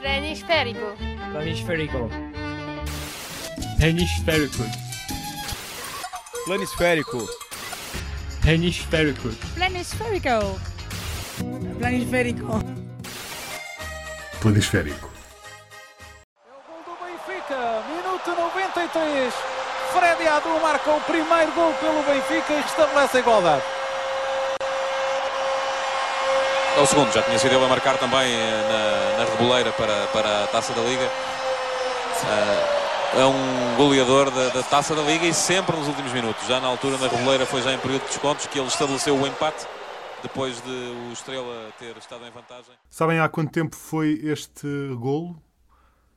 Planisférico. Planisférico. Planisférico. Planisférico. Planisférico. Planisférico. Planisférico. Planisférico. É o gol do Benfica, minuto 93. Freddy Adu marca o primeiro gol pelo Benfica e restabelece a igualdade. É o segundo, já tinha sido ele a marcar também eh, na, na reboleira para, para a Taça da Liga. Eh, é um goleador da, da, Taça da Liga e sempre nos últimos minutos. Já na altura, na reboleira, foi já em período de descontos que ele estabeleceu o empate depois de o Estrela ter estado em vantagem. Sabem há quanto tempo foi este golo?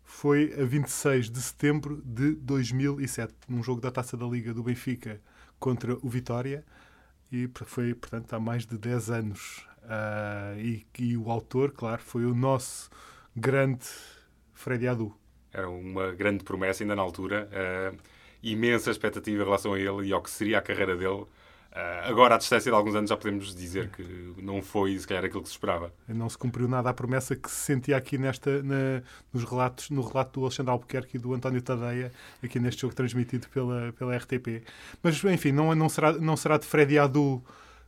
Foi a 26 de setembro de 2007, num jogo da Taça da Liga do Benfica contra o Vitória. E foi, portanto, há mais de 10 anos. Uh, e, e, o autor, claro, foi o nosso grande Freddy Adu. Era uma grande promessa ainda na altura. Uh, imensa expectativa em relação a ele e ao que seria a carreira dele. Uh, agora, à distância de alguns anos, já podemos dizer que não foi, se calhar, aquilo que se esperava. Não se cumpriu nada a promessa que se sentia aqui nesta, na, nos relatos, no relato do Alexandre Albuquerque e do António Tadeia, aqui neste jogo transmitido pela, pela RTP. Mas, enfim, não, não, será, não será de Freddy Adu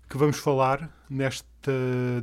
que vamos falar neste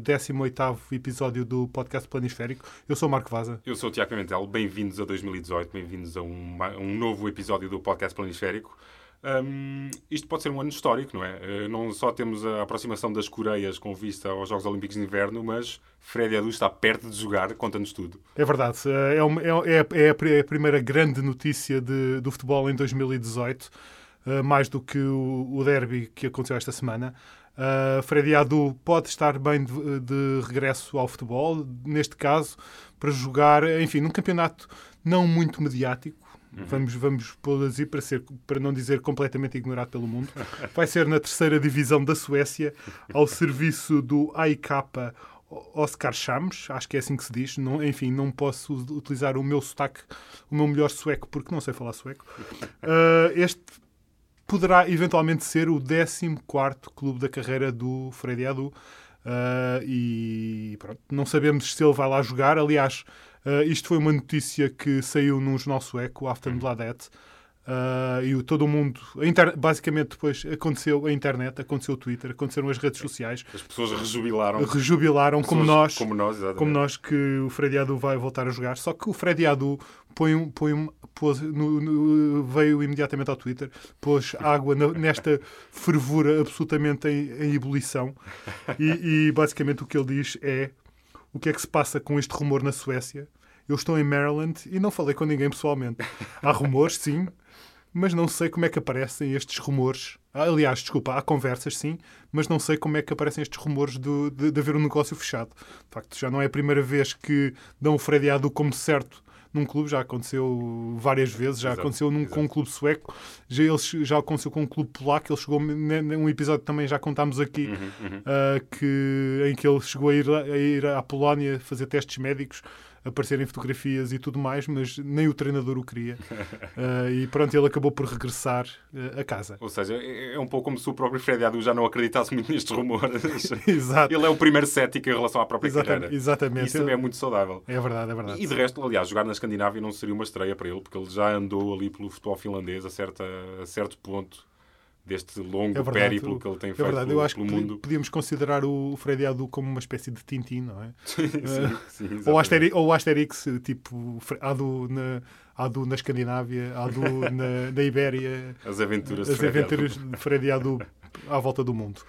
18º episódio do podcast Planisférico. Eu sou o Marco Vaza. Eu sou o Tiago Pimentel. Bem-vindos a 2018, bem-vindos a um, um novo episódio do podcast Planisférico. Um, isto pode ser um ano histórico, não é? Uh, não só temos a aproximação das Coreias com vista aos Jogos Olímpicos de Inverno, mas Freddy Adu está perto de jogar, conta-nos tudo. É verdade. Eh, é, uma, é, é, é, a primeira grande notícia de, do futebol em 2018, uh, eh, mais do que o, o derby que aconteceu esta semana. Uh, Freddy Adu pode estar bem de, de, regresso ao futebol, neste caso, para jogar, enfim, num campeonato não muito mediático, Uhum. Vamos, vamos pô-lo assim para, ser, para não dizer completamente ignorado pelo mundo. Vai ser na terceira divisão da Suécia, ao serviço do AIK Oscar Chams, acho que é assim que se diz. Não, enfim, não posso utilizar o meu sotaque, o meu melhor sueco, porque não sei falar sueco. Uh, este poderá eventualmente ser o 14 clube da carreira do Freddy Adu. Uh, e pronto, não sabemos se ele vai lá jogar. Aliás, Uh, isto foi uma notícia que saiu num jornal sueco, o Aftonbladet, uh, e o, todo o mundo, basicamente depois aconteceu a internet, aconteceu o Twitter, aconteceram as redes sociais. As pessoas rejubilaram. Rejubilaram, como nós, como nós, como nós, que o Freddy Adu vai voltar a jogar. Só que o Freddy Adu põe um, põe um, pôs, no, no, veio imediatamente ao Twitter, pôs água na, nesta fervura absolutamente em, em ebulição. E, e basicamente o que ele diz é o que é que se passa com este rumor na Suécia. Eu estou em Maryland e não falei com ninguém pessoalmente. Há rumores, sim, mas não sei como é que aparecem estes rumores. Aliás, desculpa, há conversas, sim, mas não sei como é que aparecem estes rumores de, de, de haver um negócio fechado. De facto, já não é a primeira vez que dão o Freddy Adu como certo num clube, já aconteceu várias vezes, já exato, aconteceu num, com um clube sueco, já, ele, já aconteceu com um clube polaco, ele chegou num episódio que também já contámos aqui, uhum, uhum. Uh, que, em que ele chegou a ir, a ir à Polónia fazer testes médicos aparecerem fotografias e tudo mais, mas nem o treinador o queria. Uh, e pronto, ele acabou por regressar uh, a casa. Ou seja, é, é um pouco como se o próprio Freddy Adu já não acreditasse muito nestes rumores. Exato. Ele é o primeiro cético em relação à própria exatamente, carreira. Exatamente. Isso também é muito saudável. É verdade, é verdade. E de resto, aliás, jogar na Escandinávia não seria uma estreia para ele, porque ele já andou ali pelo futebol finlandês a, certa, a certo ponto deste longo é verdade, périplo que ele tem é feito verdade. Eu acho pelo que mundo. Podíamos considerar o Freddy Adu como uma espécie de Tintin, não é? sim, sim, ou, Asterix, ou Asterix, tipo Adu na, Adu na Escandinávia, Adu na, na Ibéria. As aventuras, as Freddy aventuras de Freddy Adu à volta do mundo.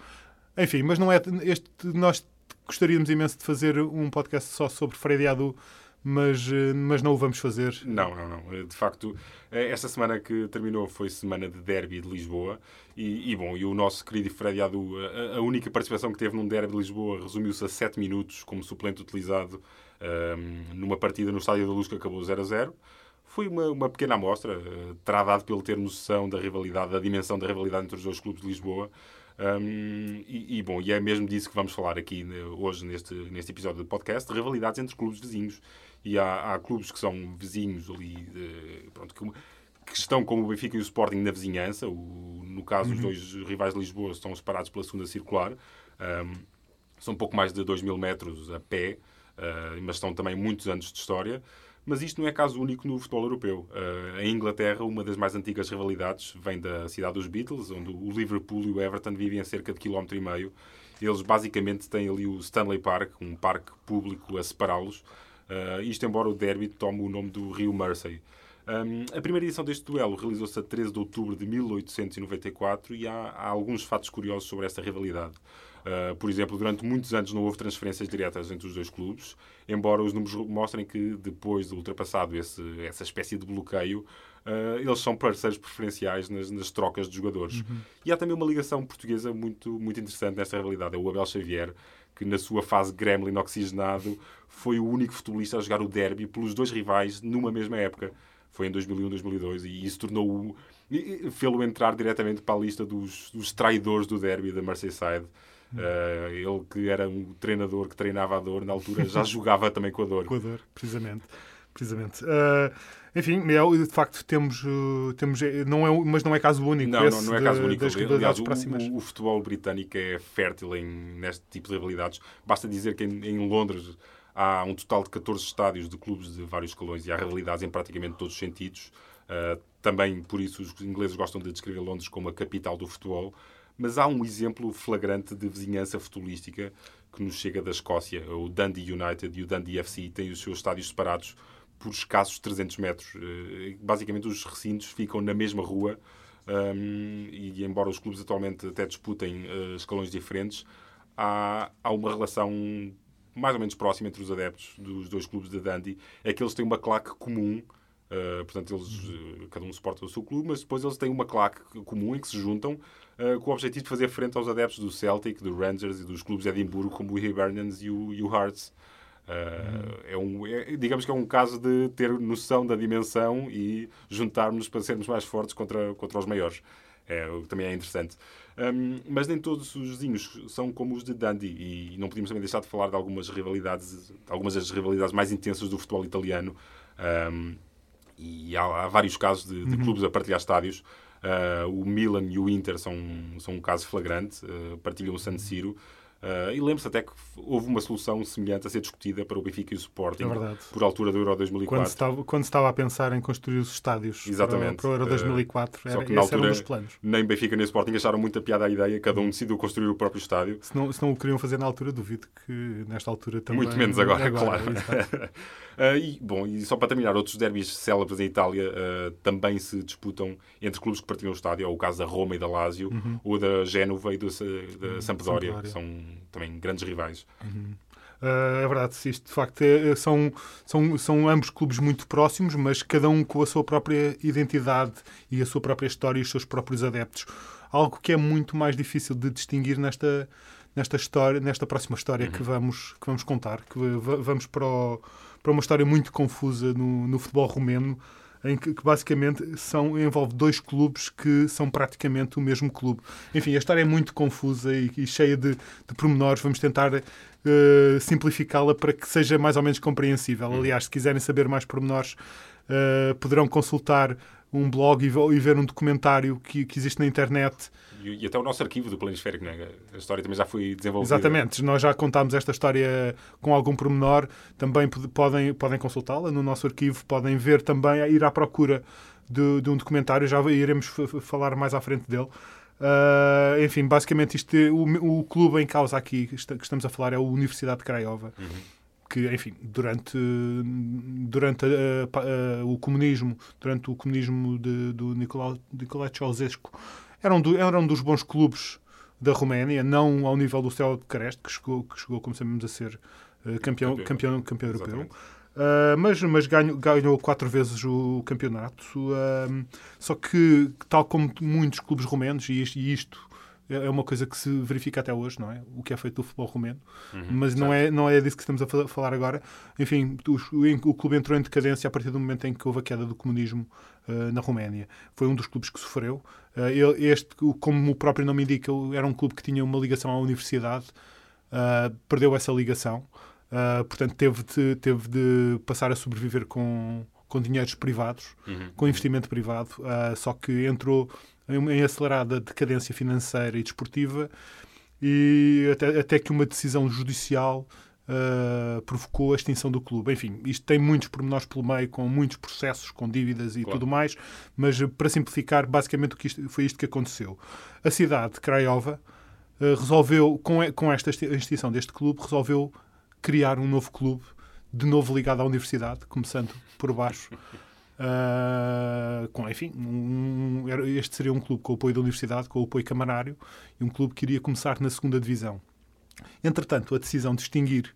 Enfim, mas não é. Este, nós gostaríamos imenso de fazer um podcast só sobre Freddy Adu mas, eh, mas não o vamos fazer. Não, não, não. De facto, eh, esta semana que terminou foi semana de derby de Lisboa e, e bom, e o nosso querido Freddy Adu, a, a, única participação que teve num derby de Lisboa resumiu-se a 7 minutos como suplente utilizado um, ehm, numa partida no Estádio da Luz que acabou 0 a 0. Foi uma, uma pequena amostra, terá dado pelo ter noção da rivalidade, da dimensão da rivalidade entre os dois clubes de Lisboa. Um, ehm, e, e, bom, e é mesmo disso que vamos falar aqui hoje neste, neste episódio do podcast, de rivalidades entre clubes vizinhos e há, há clubes que são vizinhos ali, de, pronto, que, que, estão como o Benfica e o Sporting na vizinhança. O, no caso, uhum. os dois rivais de Lisboa estão separados pela segunda circular. Um, são pouco mais de 2 mil metros a pé. uh, mas estão também muitos anos de história. Mas isto não é caso único no futebol europeu. Uh, em Inglaterra, uma das mais antigas rivalidades vem da cidade dos Beatles, onde o Liverpool e o Everton vivem a cerca de quilómetro e meio. Eles basicamente têm ali o Stanley Park, um parque público a separá-los. Uh, isto embora o derby tome o nome do rio Mersey. Um, a primeira edição deste duelo realizou-se a 13 de outubro de 1894 e há, há alguns fatos curiosos sobre esta rivalidade. Uh, por exemplo, durante muitos anos não houve transferências diretas entre os dois clubes, embora os números mostrem que depois de ultrapassado esse, essa espécie de bloqueio, uh, eles são parceiros preferenciais nas, nas trocas de jogadores. Uhum. E há também uma ligação portuguesa muito, muito interessante nesta rivalidade. É o Abel Xavier, que na sua fase gremlin oxigenado foi o único futebolista a jogar o derby pelos dois rivais numa mesma época. Foi em 2001, 2002 e isso tornou-o fê-lo entrar diretamente para a lista dos, dos traidores do derby da Merseyside. Uh, ele que era um treinador que treinava a dor, na altura já jogava também com a dor. Com a dor, precisamente. precisamente. Uh, enfim, é, de facto temos, uh, temos não é, mas não é caso único. Não, não, não, é caso único. Aliás, o, o, o, futebol britânico é fértil em, neste tipo de rivalidades. Basta dizer que em, em, Londres há um total de 14 estádios de clubes de vários escalões e há rivalidades em praticamente todos os sentidos. também por isso os ingleses gostam de descrever Londres como a capital do futebol. Mas há um exemplo flagrante de vizinhança futebolística que nos chega da Escócia. O Dundee United e o Dundee FC têm os seus estádios separados por escassos 300 metros. Eh, basicamente, os recintos ficam na mesma rua um, e, embora os clubes atualmente até disputem uh, escalões diferentes, há, há uma relação mais ou menos próxima entre os adeptos dos dois clubes de Dundee. É que eles têm uma claque comum Uh, portanto, eles, cada um suporta o seu clube, mas depois eles têm uma claque comum em que se juntam uh, com o objetivo de fazer frente aos adeptos do Celtic, do Rangers e dos clubes de Edimburgo, como o Hibernians e o, e o Hearts. É um, é, digamos que é um caso de ter noção da dimensão e juntarmos para sermos mais fortes contra, contra os maiores. É, o que também é interessante. Um, mas nem todos os vizinhos são como os de Dundee e não podíamos também deixar de falar de algumas rivalidades, algumas das rivalidades mais intensas do futebol italiano. Um, e há, há vários casos de, de uhum. clubes a partilhar estádios. Uh, o Milan e o Inter são, são um caso flagrante, uh, partilham o San Siro. Uh, e lembro-se até que houve uma solução semelhante a ser discutida para o Benfica e o Sporting é por altura do Euro 2004. Quando se, estava, quando se estava a pensar em construir os estádios Exatamente. Para, para o Euro 2004, uh, era, que, na altura, era um dos planos. Nem Benfica nem Sporting acharam muita piada a ideia, cada um decidiu construir o próprio estádio. Se não, se não o queriam fazer na altura, duvido que nesta altura também... Muito menos agora, agora claro. Uh, e, bom, e só para terminar, outros derbys célebres em Itália também se disputam entre clubes que partilham o estádio, é o caso da Roma e da Lazio, uhum. ou da Génova e do, da uhum. Sampdoria, que são também grandes rivais. Uhum. Uh, é verdade, isto de facto é, é, são, são, são ambos clubes muito próximos, mas cada um com a sua própria identidade e a sua própria história e os seus próprios adeptos. Algo que é muito mais difícil de distinguir nesta, nesta história, nesta próxima história uhum. que, vamos, que vamos contar, que vamos para o para uma história muito confusa no, no futebol romeno, em que, que, basicamente são, envolve dois clubes que são praticamente o mesmo clube. Enfim, a história é muito confusa e, e cheia de, de pormenores. Vamos tentar uh, simplificá-la para que seja mais ou menos compreensível. Hum. Aliás, se quiserem saber mais pormenores, uh, poderão consultar um blog e, e ver um documentário que, que existe na internet e, e, até o nosso arquivo do Planisférico, né? a história também já foi desenvolvida. Exatamente, nós já contámos esta história com algum pormenor, também podem, podem consultá-la no nosso arquivo, podem ver também, ir à procura de, de um documentário, já iremos falar mais à frente dele. Uh, enfim, basicamente isto, o, o clube em causa aqui que estamos a falar é a Universidade de Craiova. Uhum que, enfim, durante, durante o comunismo, durante o comunismo de, do Nicolae, Nicolae Ceausescu, era um, do, era um dos bons clubes da Roménia, não ao nível do Céu de Creste, que chegou, que chegou, como sabemos, a ser uh, campeão, campeão, campeão europeu. Uh, mas mas ganhou, ganhou quatro vezes o campeonato. Uh, só que, tal como muitos clubes romenos, e isto, e isto é, é uma coisa que se verifica até hoje, não é? O que é feito do futebol romeno. Uhum, mas não é, não é disso que estamos a falar agora. Enfim, o, o, clube entrou em decadência a partir do momento em que houve a queda do comunismo uh, na Roménia. Foi um dos clubes que sofreu. Uh, este, como o próprio nome indica, era um clube que tinha uma ligação à universidade. Uh, perdeu essa ligação. portanto, teve de, teve de passar a sobreviver com, com dinheiros privados, uhum. com investimento privado. só que entrou em acelerada decadência financeira e desportiva, e até, até que uma decisão judicial uh, provocou a extinção do clube. Enfim, isto tem muitos pormenores pelo meio, com muitos processos, com dívidas e Claro. tudo mais, mas para simplificar, basicamente o que isto- foi isto que aconteceu. A cidade de Craiova uh, resolveu, com, com esta exti- extinção deste clube, resolveu criar um novo clube, de novo ligado à universidade, começando por baixo. Uh, com, enfim, um- este seria um clube com o apoio da universidade, com o apoio camarário, e um clube que iria começar na segunda divisão. Entretanto, a decisão de extinguir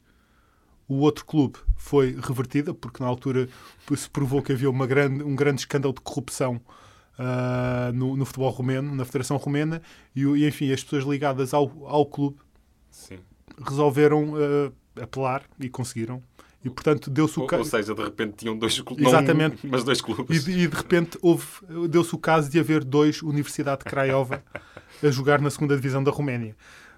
o outro clube foi revertida, porque na altura se provou que havia uma grande, um grande escândalo de corrupção ah, no, no futebol romeno, na Federação Romena, e, e, enfim, as pessoas ligadas ao, ao clube Sim. resolveram ah, apelar e conseguiram. E, portanto, deu-se o Ou, ca- ou seja, de repente tinham dois clubes. Exatamente. Não um, mas dois E clubes. de, e de repente deu-se o caso de haver dois Universidade de Craiova a jogar na segunda divisão da Roménia.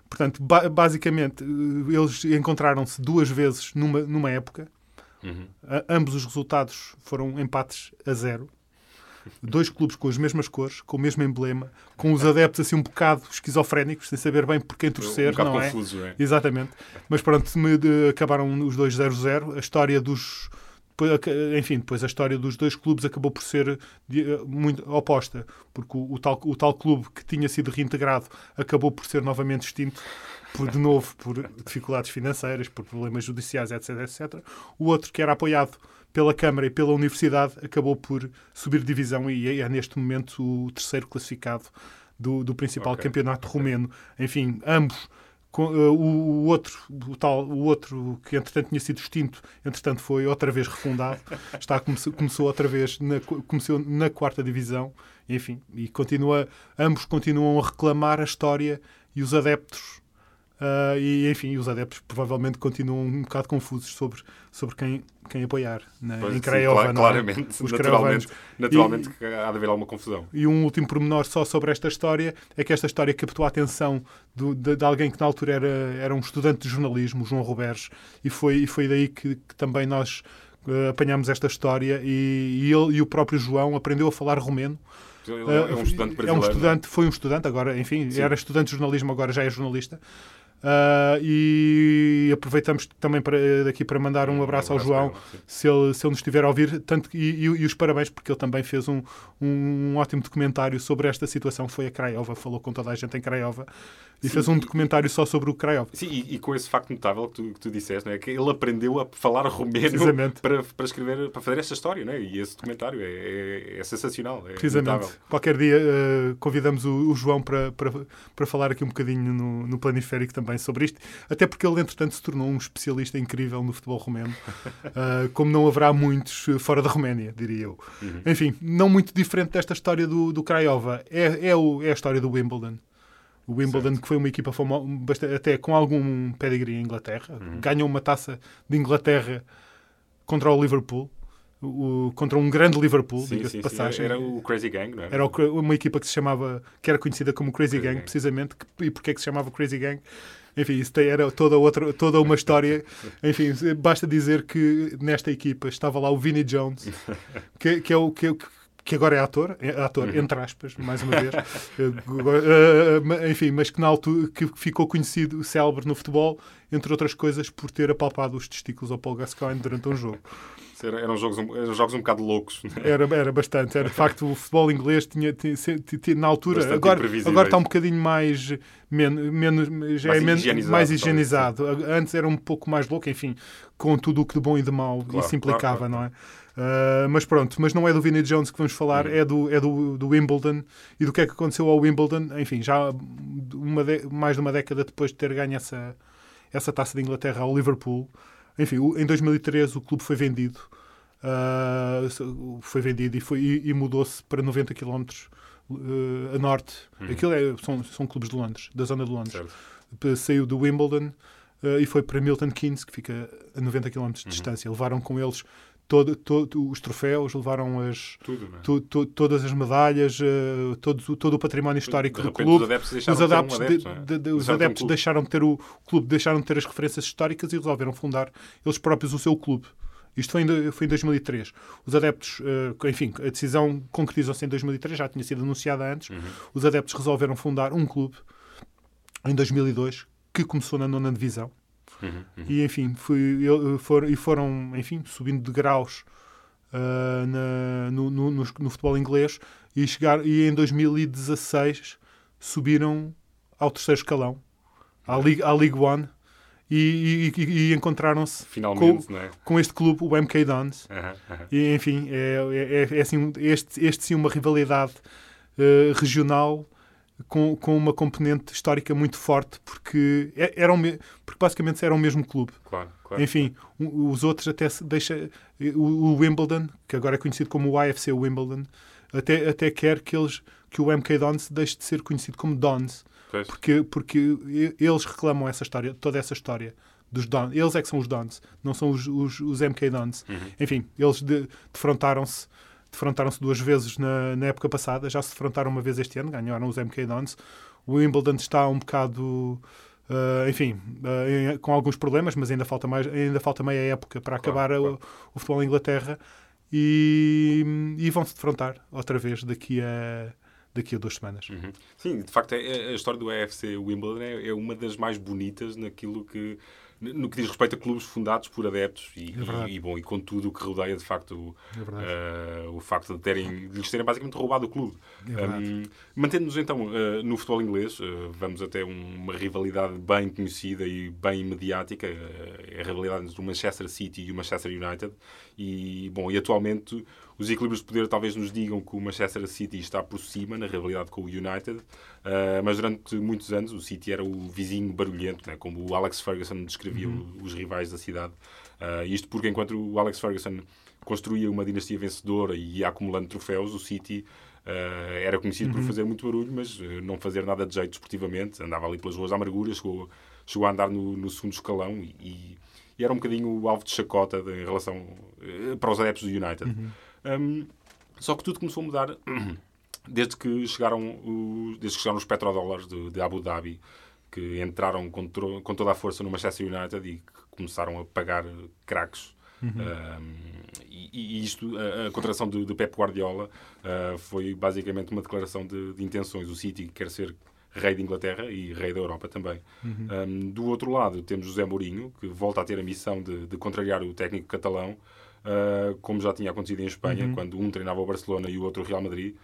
Portanto, ba- basicamente, eles encontraram-se duas vezes numa, numa época. Uhum. Ambos os resultados foram empates a zero. Dois clubes com as mesmas cores, com o mesmo emblema, com os adeptos assim um bocado esquizofrénicos, sem saber bem por quem torcer, um não é? confuso, é? Exatamente. Mas pronto, acabaram os dois 0-0. A história dos. Enfim, depois a história dos dois clubes acabou por ser muito oposta, porque o, o tal, o tal clube que tinha sido reintegrado acabou por ser novamente extinto, por, de novo, por dificuldades financeiras, por problemas judiciais, etc, etc. O outro, que era apoiado pela Câmara e pela Universidade, acabou por subir divisão e é neste momento o terceiro classificado do, do principal Ok. campeonato romeno. Enfim, ambos com, eh, o, o outro, o tal, o outro que entretanto tinha sido extinto, entretanto foi outra vez refundado. Está começou, começou outra vez na, começou na quarta divisão, enfim, e continua, ambos continuam a reclamar a história e os adeptos ah, e enfim, os adeptos provavelmente continuam um bocado confusos sobre, sobre quem, quem apoiar na, Pois, em sim, Craiova. não é? claramente, Os naturalmente, naturalmente que há de haver alguma confusão. E um último pormenor só sobre esta história é que esta história captou a atenção do- de, de alguém que na altura era, era um estudante de jornalismo, João Roberges, e foi, e foi daí que, que também nós eh, apanhámos esta história e, e ele e o próprio João aprendeu a falar romeno. Ele é um Eh, estudante é brasileiro. um estudante, foi um estudante, agora, enfim, Sim. era estudante de jornalismo, agora já é jornalista. Ah, e aproveitamos também para, daqui para mandar um abraço ao João, se ele, se ele nos estiver a ouvir, tanto, e, e- e os parabéns, porque ele também fez um, um ótimo documentário sobre esta situação. Foi a Craiova, falou com toda a gente em Craiova e Sim, fez um documentário só sobre o Craiova. Sim, e, e com esse facto notável que tu, que tu disseste, não é? que ele aprendeu a falar romeno para, para escrever, para fazer esta história, não é? e esse documentário é, é, é sensacional, é Precisamente. notável. Qualquer dia eh, convidamos o, o João para, para, para falar aqui um bocadinho no, no Planiférico também sobre isto, até porque ele, entretanto, se tornou um especialista incrível no futebol romeno, eh, como não haverá muitos eh, fora da Roménia, diria eu. Uhum. Enfim, não muito diferente desta história do, do Craiova, é, é, o, é a história do Wimbledon. O Wimbledon, que foi uma equipa até com algum pedigree em Inglaterra, Uhum. ganhou uma taça de Inglaterra contra o Liverpool, o- contra um grande Liverpool, Sim, diga-se sim, de sim. passagem. Era o Crazy Gang, não é? Era uma equipa que se chamava, que era conhecida como Crazy, Crazy Gang, Gang. precisamente. Que- e porquê que se chamava Crazy Gang? Enfim, isso era toda, outra, toda uma história. Enfim, basta dizer que nesta equipa estava lá o Vinnie Jones, que, que é o que, que agora é ator, é ator, Uhum. entre aspas, mais uma vez. Eh, ma- enfim, mas que na altura que ficou conhecido, célebre no futebol, entre outras coisas, por ter apalpado os testículos ao Paul Gascoigne durante um jogo. Era- eram, jogos, um- eram jogos um bocado loucos. não é? Era, era bastante. Era, de facto, o futebol inglês tinha, tinha, tinha- na altura. Bastante Agora, agora está um bocadinho mais. Men, menos, já Mais é men- higienizado, mais talvez, higienizado. Antes era um pouco mais louco, enfim, com tudo o que de bom e de mau Claro, isso implicava, claro, não é? Ah, mas pronto, mas não é do Vinnie Jones que vamos falar, Uhum. é, do, é do, do Wimbledon e do que é que aconteceu ao Wimbledon, enfim, já uma de- mais de uma década depois de ter ganho essa, essa taça de Inglaterra ao Liverpool. Enfim, em 2013 o clube foi vendido. Ah, foi vendido e, foi- e- e mudou-se para 90 km eh, a norte. Aquilo é, são, são clubes de Londres, da zona de Londres. Certo. Saiu do Wimbledon eh, e foi para Milton Keynes, que fica a 90 km de distância. Levaram com eles todo, todo, os troféus, levaram as, Tudo, é? to- to- todas as medalhas, eh, todo, todo o património histórico do clube. os adeptos deixaram Os de um adeptos, adepto, de- é? de- de- os Deixaram de ter um adeptos clube. deixaram de ter o, clube, deixaram de ter as referências históricas e resolveram fundar eles próprios o seu clube. Isto foi em, foi em 2003. Os adeptos, eh, enfim, a decisão concretizou-se em 2003, já tinha sido anunciada antes. Uhum. Os adeptos resolveram fundar um clube em 2002 que começou na nona divisão. Uhum, uhum. e enfim, fui, eu- foram, e foram, enfim, subindo de graus ah, na- no, no- no- no futebol inglês e, chegar, e em 2016 subiram ao terceiro escalão, à League, à League One, e, e- e- encontraram-se não é? com este clube, o MK Dons. Aham. E, enfim, é, é- é assim, este, este sim uma rivalidade eh, regional com, com uma componente histórica muito forte, porque, é- eram, porque basicamente eram o mesmo clube. Claro, claro. Enfim, os outros até se deixa. O, Wimbledon, que agora é conhecido como o AFC Wimbledon, até, até quer que, eles, que o MK Dons deixe de ser conhecido como Dons, Pois. porque, porque eles reclamam essa história, toda essa história dos Dons. Eles é que são os Dons, não são os, os, os MK Dons. Enfim, eles de- defrontaram-se defrontaram-se duas vezes na, na época passada, já se defrontaram uma vez este ano, ganharam os MK Dons. O Wimbledon está um bocado, ah, enfim, em- com alguns problemas, mas ainda falta, mais, ainda falta meia época para acabar o- claro. O, futebol em Inglaterra e, e vão-se defrontar outra vez daqui a, daqui a duas semanas. Uhum. Sim, de facto, é- a história do AFC Wimbledon é, é uma das mais bonitas naquilo que no que diz respeito a clubes fundados por adeptos e, É e, e, bom, e com tudo o que rodeia de facto o, É eh, o facto de, terem, de lhes terem basicamente roubado o clube. É. Um, Mantendo-nos então eh, no futebol inglês, eh, vamos até uma rivalidade bem conhecida e bem mediática, é a rivalidade entre o Manchester City e o Manchester United. E, bom, e atualmente os equilíbrios de poder talvez nos digam que o Manchester City está por cima na rivalidade com o United, eh, mas durante muitos anos o City era o vizinho barulhento, né, como o Alex Ferguson descrevia o- os rivais da cidade. Eh, isto porque enquanto o Alex Ferguson construía uma dinastia vencedora e ia acumulando troféus, o City eh, era conhecido por fazer muito barulho, mas eh, não fazer nada de jeito esportivamente. Andava ali pelas ruas à amargura, chegou, chegou a andar no, no segundo escalão e, e- era um bocadinho o alvo de chacota de- em relação eh, para os adeptos do United. Um, só que tudo começou a mudar desde que chegaram os, desde que chegaram os petrodólares de, de Abu Dhabi, que entraram com, com toda a força no Manchester United e que começaram a pagar craques. Um, e, e isto, a, a contratação de, de Pep Guardiola uh, foi basicamente uma declaração de, de intenções. O City quer ser rei de Inglaterra e rei da Europa também. Um, do outro lado, temos José Mourinho, que volta a ter a missão de, de contrariar o técnico catalão, como já tinha acontecido em Espanha, quando um treinava o Barcelona e o outro o Real Madrid.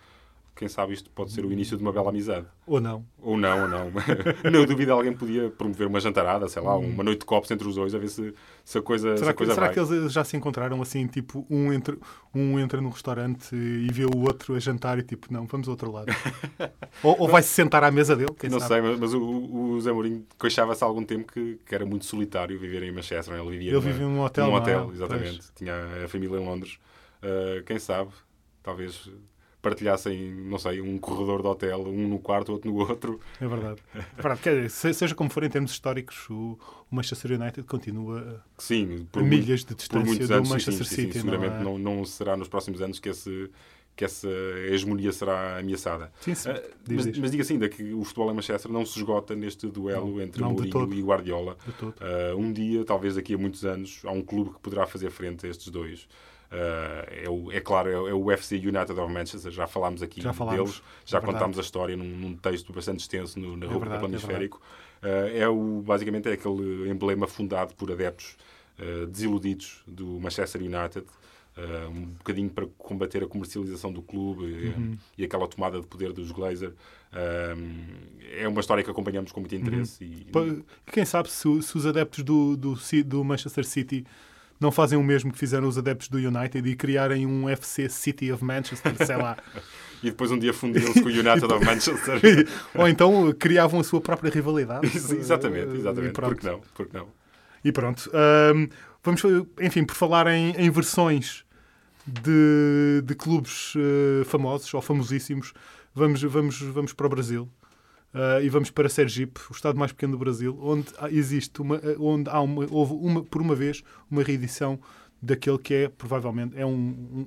Quem sabe isto pode ser o início de uma bela amizade. Ou não. Ou não, ou não. não duvido alguém podia promover uma jantarada, sei lá, uma noite de copos entre os dois, a ver se, se a coisa, se Será, que, coisa será vai. que eles já se encontraram assim, tipo, um entra, um entra num restaurante e vê o outro a jantar e tipo, não, vamos ao outro lado. ou ou vai-se sentar à mesa dele, Não sabe? sei, mas, mas o, o Zé Mourinho queixava-se há algum tempo que, que era muito solitário viver em Manchester. é? Ele vivia Ele numa- vive num hotel, Num não é? hotel, Pois. exatamente. Tinha a família em Londres. Uh, quem sabe, talvez partilhassem, não sei, um corredor de hotel, um no quarto, outro no outro. É verdade. É verdade. Quer dizer, se- seja como for, em termos históricos, o, Manchester United continua Sim, a milhas de distância do anos, sim, Manchester sim, sim, City. seguramente não, é? não, não será nos próximos anos que, esse, que essa hegemonia será ameaçada. Sim, sim. Uh, Diz, mas, diz. mas diga assim, ainda que o futebol em Manchester não se esgota neste duelo Não, entre não Mourinho e Guardiola. Uh, um dia, talvez daqui a muitos anos, há um clube que poderá fazer frente a estes dois. Uh, é, o- é claro, é, o- é o UFC United of Manchester, já falámos aqui Já falámos, deles, já é contámos a história num, num texto bastante extenso no, na É verdade, é Planisférico. Uh, é o, basicamente é aquele emblema fundado por adeptos uh, desiludidos do Manchester United, uh, um bocadinho para combater a comercialização do clube e- Uhum. e, aquela tomada de poder dos Glazer. É uma história que acompanhamos com muito interesse. e- Pa- Quem sabe se, se os adeptos do, do, do Manchester City não fazem o mesmo que fizeram os adeptos do United e criarem um FC City of Manchester, sei lá. E depois um dia fundiram-se com o United of Manchester. Ou então uh, criavam a sua própria rivalidade. exatamente, Uh, exatamente. E pronto. Porque não? Porque não? E pronto. Ahm, vamos, enfim, por falar em, em versões de, de clubes eh, famosos ou famosíssimos, vamos, vamos, vamos para o Brasil. Ah, e vamos para Sergipe, o estado mais pequeno do Brasil, onde existe uma, eh, onde há uma, houve uma, por uma vez uma reedição daquele que é provavelmente é um,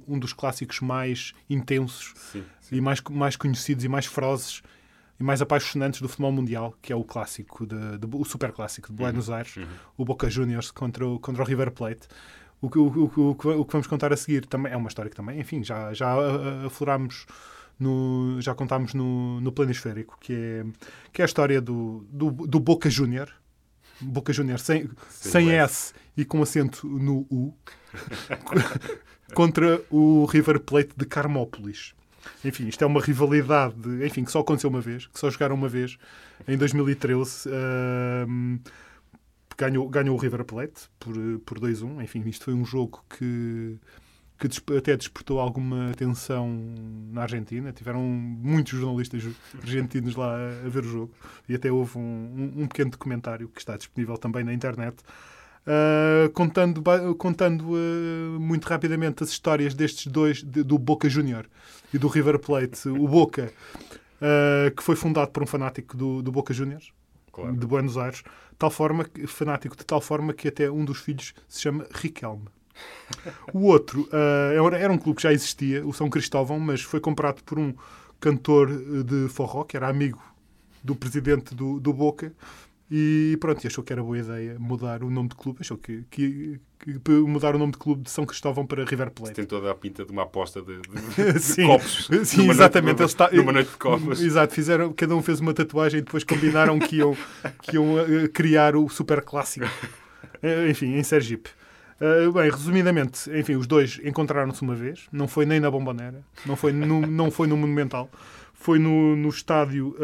um, um dos clássicos mais intensos Sim. e mais, mais conhecidos e mais ferozes e mais apaixonantes do futebol mundial, que é o clássico, de, de- o super clássico de Buenos Aires, o Boca Juniors contra o, contra o River Plate. O que, o, o, o, que- vamos contar a seguir também é uma história que também, enfim, já, já ah, ah, aflorámos, no, já contámos no, no Planisférico, que é, que é a história do, do, do Boca Junior, Boca Juniors sem, Sem S e com acento no U, contra o River Plate de Carmópolis. Enfim, isto é uma rivalidade, enfim, que só aconteceu uma vez, que só jogaram uma vez, em 2013. ahm, ganhou, ganhou o River Plate por, por 2-1. Enfim, isto foi um jogo que, que até despertou alguma atenção na Argentina. Tiveram muitos jornalistas argentinos lá a, ver o jogo e até houve um, um- pequeno documentário que está disponível também na internet. ah, contando contando ah, muito rapidamente as histórias destes dois, de- do Boca Junior e do River Plate. O Boca, ah, que foi fundado por um fanático do, do Boca Juniors, Claro. de Buenos Aires, tal forma, fanático de tal forma que até um dos filhos se chama Riquelme. O outro ah, era, um clube que já existia, o São Cristóvão, mas foi comprado por um cantor eh, de forró, que era amigo do presidente do, do Boca, e pronto, achou que era boa ideia mudar o nome de clube, achou que, que, que- mudar o nome de clube de São Cristóvão para River Plate. Tem toda a pinta de uma aposta de, de- de Sim, copos. sim Numa exatamente. Noite, está- numa noite de copos. Exato, fizeram, cada um fez uma tatuagem e depois combinaram que iam, que iam eh, criar o super clássico. Enfim, em Sergipe. Eh, bem, resumidamente, enfim, os dois encontraram-se uma vez. Não foi nem na Bombonera, não foi no, não foi no Monumental, foi no, no estádio.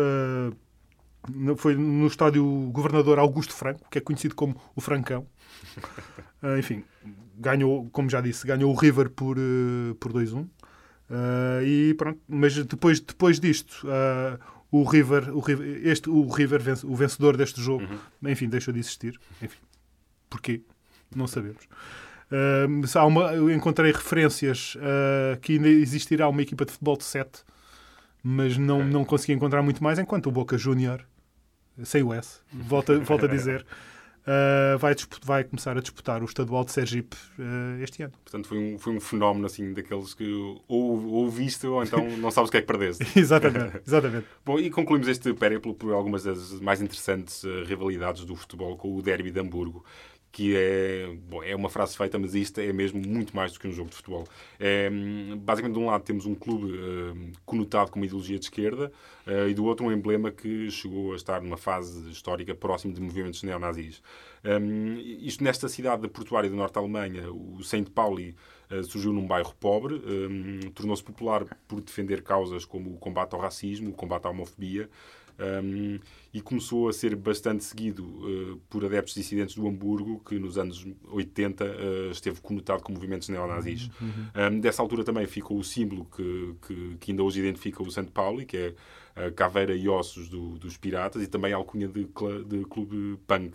no- foi no estádio Governador Augusto Franco, que é conhecido como o Francão. Eh, enfim, ganhou, como já disse, ganhou o River por, eh, por 2-1. Uh, e pronto, mas depois, depois disto, uh, o River, o River, este, o River, vence- o vencedor deste jogo, enfim, deixou de existir. Enfim, porquê? Não sabemos. Uh, há uma, eu encontrei referências uh, que ainda existirá uma equipa de futebol de 7, mas não, não consegui encontrar muito mais, enquanto o Boca Júnior, sem o S, volta, volta a dizer, uh, vai, vai começar a disputar o estadual de Sergipe uh, este ano. Portanto, foi um, foi um fenómeno assim daqueles que ou, ou viste ou então não sabes o que é que perdeste. exatamente, exatamente. Bom, e concluímos este périplo por algumas das mais interessantes rivalidades do futebol com o Derby de Hamburgo, que é, bom, é uma frase feita, mas isto é mesmo muito mais do que um jogo de futebol. É, basicamente, de um lado temos um clube eh, conotado com uma ideologia de esquerda eh, e do outro um emblema que chegou a estar numa fase histórica próximo de movimentos neonazis. Um, isto nesta cidade portuária do norte da Alemanha, o Saint Pauli eh, surgiu num bairro pobre, um, tornou-se popular por defender causas como o combate ao racismo, o combate à homofobia, um, e começou a ser bastante seguido eh, por adeptos dissidentes do Hamburgo, que nos anos 80 eh, esteve conotado com movimentos neonazis. Um, dessa altura também ficou o símbolo que, que, que ainda hoje identifica o St. Pauli, que é a caveira e ossos do- dos piratas, e também a alcunha de, de clube punk.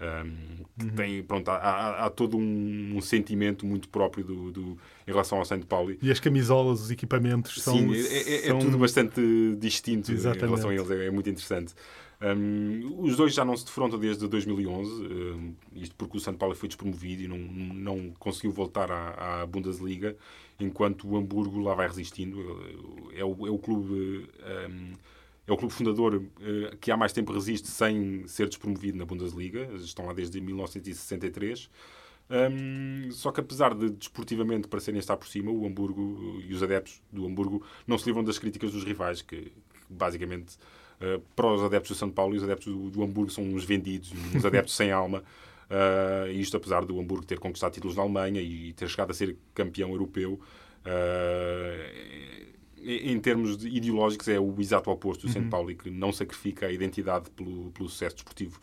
Um, que tem, pronto, há, há- há todo um, um sentimento muito próprio do, do- em relação ao St. Pauli. E as camisolas, os equipamentos são. Sim, é, é- é são- tudo bastante distinto Exatamente. em relação a eles, é, é muito interessante. Um, os dois já não se defrontam desde 2011, um, isto porque o São Paulo foi despromovido e não, não conseguiu voltar à, à Bundesliga, enquanto o Hamburgo lá vai resistindo. É o, é o clube. um, é o clube fundador eh, que há mais tempo resiste sem ser despromovido na Bundesliga. Estão lá desde 1963. Hum, só que apesar de desportivamente parecerem estar por cima, o Hamburgo e os adeptos do Hamburgo não se livram das críticas dos rivais, que, que basicamente eh, para os adeptos do São Paulo e os adeptos do, do Hamburgo são uns vendidos, uns adeptos sem alma. Uh, isto apesar do Hamburgo ter conquistado títulos na Alemanha e ter chegado a ser campeão europeu. Uh, em termos de ideológicos, é o exato oposto do São Paulo e que não sacrifica a identidade pelo, pelo sucesso desportivo.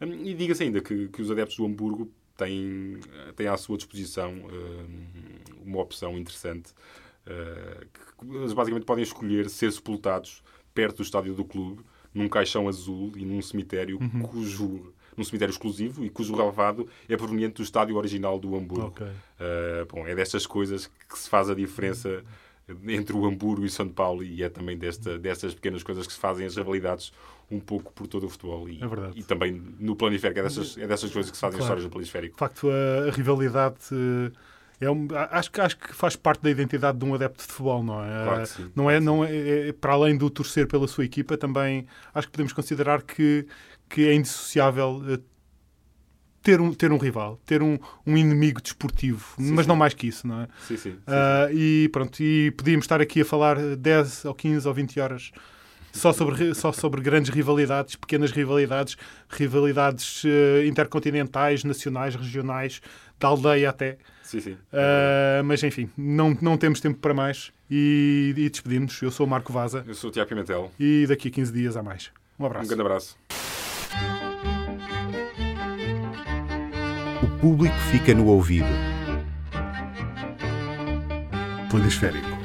Um, e diga-se ainda que, que os adeptos do Hamburgo têm, têm à sua disposição um, uma opção interessante. Uh, que eles basicamente podem escolher ser sepultados perto do estádio do clube, num caixão azul e num cemitério cujo num cemitério exclusivo e cujo relevado é proveniente do estádio original do Hamburgo. Ok. Uh, bom, é destas coisas que se faz a diferença entre o Hamburgo e São Paulo e é também desta, destas pequenas coisas que se fazem as rivalidades um pouco por todo o futebol e, É e também no planisférico. É dessas, é dessas coisas que se fazem Claro. histórias do planisférico. De facto, a, rivalidade eh, é um, acho, que- acho que faz parte da identidade de um adepto de futebol, não é? Claro sim. Não é, não é, é- para além do torcer pela sua equipa, também acho que podemos considerar que, que é indissociável eh, ter um, ter um rival, ter um, um inimigo desportivo, mas sim. não mais que isso, não é? Sim, sim. sim, Ah, e pronto, e podíamos estar aqui a falar 10 ou 15 ou 20 horas só sobre, só sobre grandes rivalidades, pequenas rivalidades, rivalidades uh, intercontinentais, nacionais, regionais, da aldeia até. Sim, sim. Uh, mas enfim, não, não temos tempo para mais e, e despedimos. Eu sou o Marco Vaza. Eu sou o Tiago Pimentel. E daqui a 15 dias há mais. Um abraço. Um grande abraço. Público fica no ouvido. Planisférico.